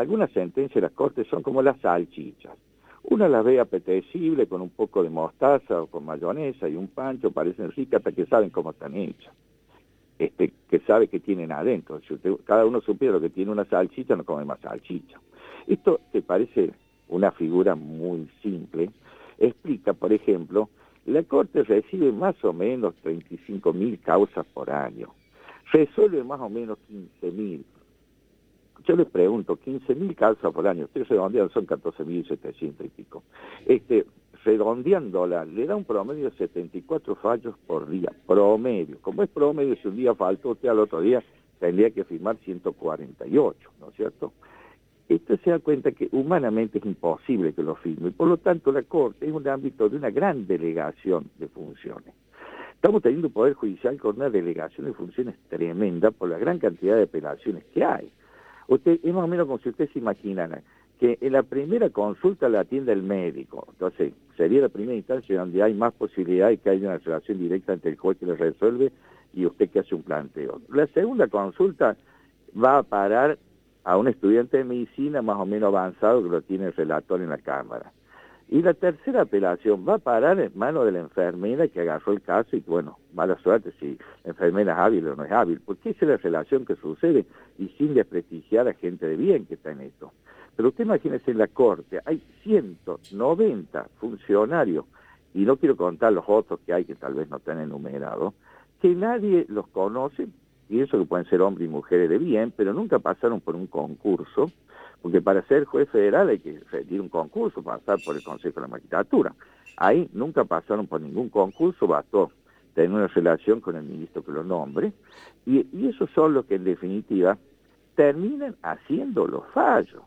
algunas sentencias de las cortes son como las salchichas. Una las ve apetecible con un poco de mostaza o con mayonesa y un pancho, parecen ricas hasta que saben cómo están hechas. Este, que sabe que tienen adentro. Si cada uno supiera lo que tiene una salchicha, no come más salchicha. Esto te parece una figura muy simple. Explica, por ejemplo, la Corte recibe más o menos 35 mil causas por año. Resuelve más o menos 15 mil. Yo le pregunto, 15 mil causas por año, ustedes redondean, son 14 mil 700 y pico. Este, redondeándola, le da un promedio de 74 fallos por día, promedio. Como es promedio, si un día faltó usted al otro día, tendría que firmar 148, ¿no es cierto? Esto se da cuenta que humanamente es imposible que lo firme, por lo tanto la Corte es un ámbito de una gran delegación de funciones. Estamos teniendo un Poder Judicial con una delegación de funciones tremenda por la gran cantidad de apelaciones que hay. Usted, es más o menos como si usted se imaginara que en la primera consulta la atienda el médico. Entonces, sería la primera instancia donde hay más posibilidad de que haya una relación directa entre el juez que le resuelve y usted que hace un planteo. La segunda consulta va a parar a un estudiante de medicina más o menos avanzado que lo tiene el relator en la Cámara. Y la tercera apelación va a parar en manos de la enfermera que agarró el caso y bueno, mala suerte si la enfermera es hábil o no es hábil, porque esa es la relación que sucede y sin desprestigiar a gente de bien que está en esto. Pero usted imagínese en la Corte, hay 190 funcionarios, y no quiero contar los otros que hay que tal vez no están enumerados, que nadie los conoce, y eso que pueden ser hombres y mujeres de bien, pero nunca pasaron por un concurso, porque para ser juez federal hay que rendir un concurso, pasar por el Consejo de la Magistratura. Ahí nunca pasaron por ningún concurso, bastó tener una relación con el ministro que lo nombre, y, y esos son los que en definitiva terminan haciendo los fallos.